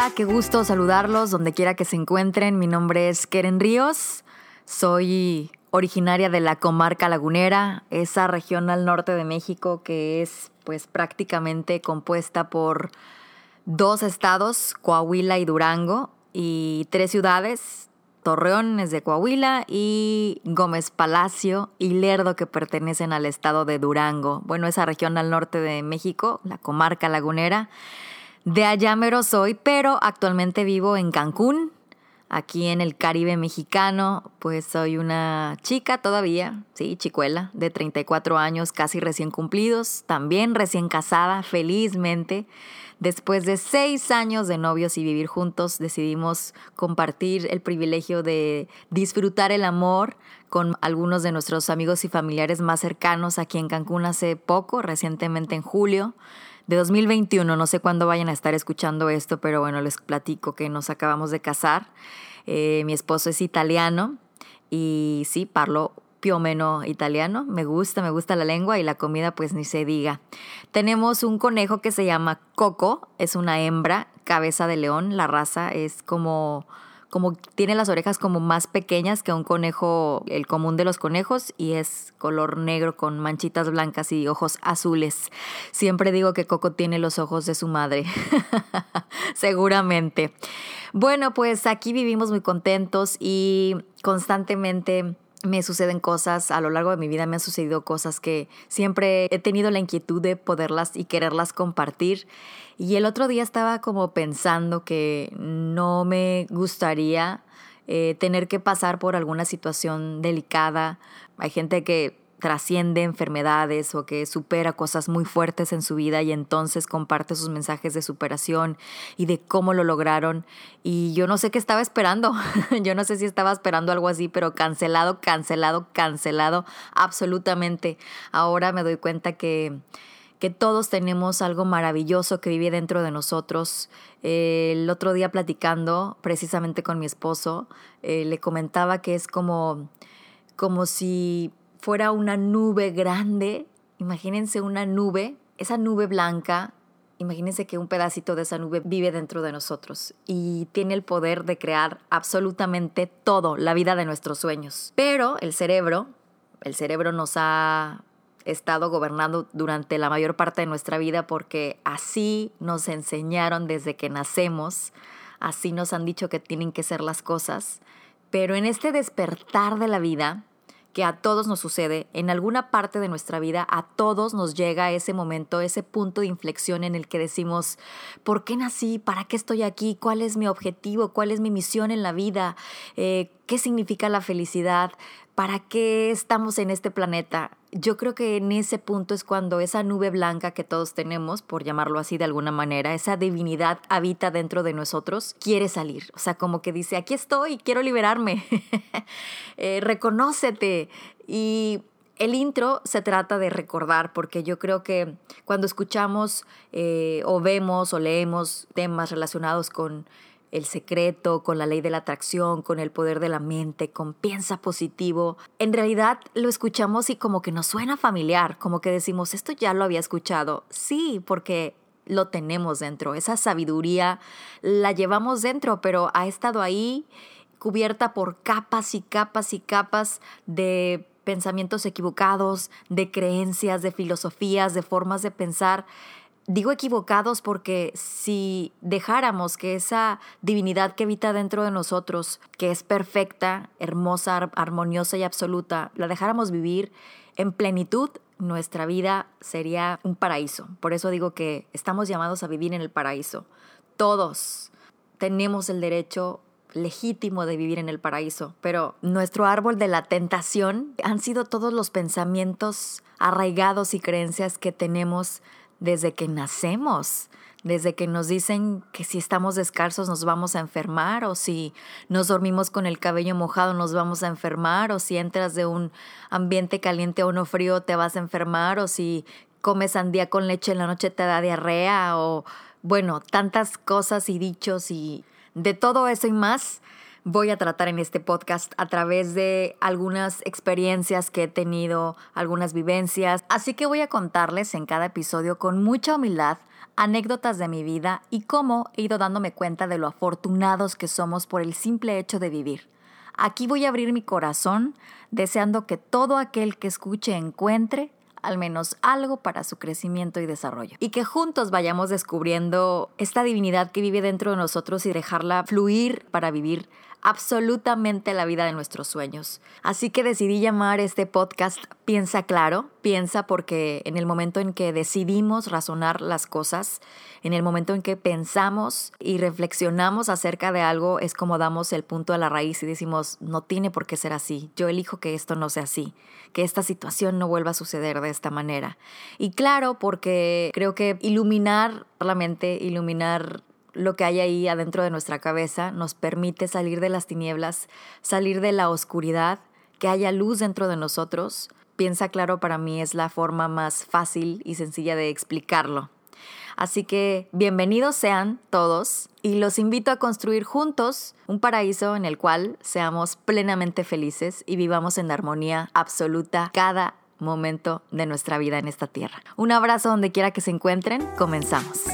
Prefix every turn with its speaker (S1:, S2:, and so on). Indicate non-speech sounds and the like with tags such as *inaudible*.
S1: Hola, qué gusto saludarlos donde quiera que se encuentren. Mi nombre es Keren Ríos. Soy originaria de la comarca lagunera, esa región al norte de México que es pues prácticamente compuesta por dos estados, Coahuila y Durango, y tres ciudades, Torreón es de Coahuila y Gómez Palacio y Lerdo que pertenecen al estado de Durango. Bueno, esa región al norte de México, la comarca lagunera. De allá mero soy, pero actualmente vivo en Cancún, aquí en el Caribe mexicano. Pues soy una chica todavía, sí, chicuela, de 34 años, casi recién cumplidos, también recién casada, felizmente. Después de seis años de novios y vivir juntos, decidimos compartir el privilegio de disfrutar el amor con algunos de nuestros amigos y familiares más cercanos aquí en Cancún hace poco, recientemente en julio de 2021. No sé cuándo vayan a estar escuchando esto, pero bueno, les platico que nos acabamos de casar. Eh, mi esposo es italiano y sí, parlo più meno italiano. Me gusta, me gusta la lengua y la comida pues ni se diga. Tenemos un conejo que se llama Coco, es una hembra, cabeza de león, la raza es como como tiene las orejas como más pequeñas que un conejo, el común de los conejos, y es color negro con manchitas blancas y ojos azules. Siempre digo que Coco tiene los ojos de su madre, *laughs* seguramente. Bueno, pues aquí vivimos muy contentos y constantemente me suceden cosas, a lo largo de mi vida me han sucedido cosas que siempre he tenido la inquietud de poderlas y quererlas compartir. Y el otro día estaba como pensando que no me gustaría eh, tener que pasar por alguna situación delicada. Hay gente que trasciende enfermedades o que supera cosas muy fuertes en su vida y entonces comparte sus mensajes de superación y de cómo lo lograron. Y yo no sé qué estaba esperando. *laughs* yo no sé si estaba esperando algo así, pero cancelado, cancelado, cancelado, absolutamente. Ahora me doy cuenta que que todos tenemos algo maravilloso que vive dentro de nosotros. el otro día platicando precisamente con mi esposo, eh, le comentaba que es como, como si fuera una nube grande, imagínense una nube, esa nube blanca, imagínense que un pedacito de esa nube vive dentro de nosotros y tiene el poder de crear absolutamente todo, la vida de nuestros sueños. Pero el cerebro, el cerebro nos ha estado gobernando durante la mayor parte de nuestra vida porque así nos enseñaron desde que nacemos, así nos han dicho que tienen que ser las cosas, pero en este despertar de la vida, que a todos nos sucede, en alguna parte de nuestra vida, a todos nos llega ese momento, ese punto de inflexión en el que decimos, ¿por qué nací? ¿Para qué estoy aquí? ¿Cuál es mi objetivo? ¿Cuál es mi misión en la vida? Eh, ¿Qué significa la felicidad? ¿Para qué estamos en este planeta? Yo creo que en ese punto es cuando esa nube blanca que todos tenemos, por llamarlo así de alguna manera, esa divinidad habita dentro de nosotros, quiere salir. O sea, como que dice, aquí estoy, quiero liberarme. *laughs* eh, reconócete. Y el intro se trata de recordar, porque yo creo que cuando escuchamos eh, o vemos o leemos temas relacionados con el secreto, con la ley de la atracción, con el poder de la mente, con piensa positivo. En realidad lo escuchamos y como que nos suena familiar, como que decimos, esto ya lo había escuchado. Sí, porque lo tenemos dentro, esa sabiduría la llevamos dentro, pero ha estado ahí cubierta por capas y capas y capas de pensamientos equivocados, de creencias, de filosofías, de formas de pensar Digo equivocados porque si dejáramos que esa divinidad que habita dentro de nosotros, que es perfecta, hermosa, armoniosa y absoluta, la dejáramos vivir en plenitud, nuestra vida sería un paraíso. Por eso digo que estamos llamados a vivir en el paraíso. Todos tenemos el derecho legítimo de vivir en el paraíso, pero nuestro árbol de la tentación han sido todos los pensamientos arraigados y creencias que tenemos desde que nacemos, desde que nos dicen que si estamos descalzos nos vamos a enfermar o si nos dormimos con el cabello mojado nos vamos a enfermar o si entras de un ambiente caliente o uno frío te vas a enfermar o si comes sandía con leche en la noche te da diarrea o bueno, tantas cosas y dichos y de todo eso y más voy a tratar en este podcast a través de algunas experiencias que he tenido, algunas vivencias. Así que voy a contarles en cada episodio con mucha humildad anécdotas de mi vida y cómo he ido dándome cuenta de lo afortunados que somos por el simple hecho de vivir. Aquí voy a abrir mi corazón, deseando que todo aquel que escuche encuentre al menos algo para su crecimiento y desarrollo. Y que juntos vayamos descubriendo esta divinidad que vive dentro de nosotros y dejarla fluir para vivir absolutamente la vida de nuestros sueños. Así que decidí llamar este podcast Piensa Claro, piensa porque en el momento en que decidimos razonar las cosas, en el momento en que pensamos y reflexionamos acerca de algo, es como damos el punto a la raíz y decimos, no tiene por qué ser así, yo elijo que esto no sea así, que esta situación no vuelva a suceder de esta manera. Y claro, porque creo que iluminar la mente, iluminar lo que hay ahí adentro de nuestra cabeza nos permite salir de las tinieblas, salir de la oscuridad, que haya luz dentro de nosotros. Piensa claro para mí es la forma más fácil y sencilla de explicarlo. Así que bienvenidos sean todos y los invito a construir juntos un paraíso en el cual seamos plenamente felices y vivamos en armonía absoluta cada momento de nuestra vida en esta tierra. Un abrazo donde quiera que se encuentren, comenzamos.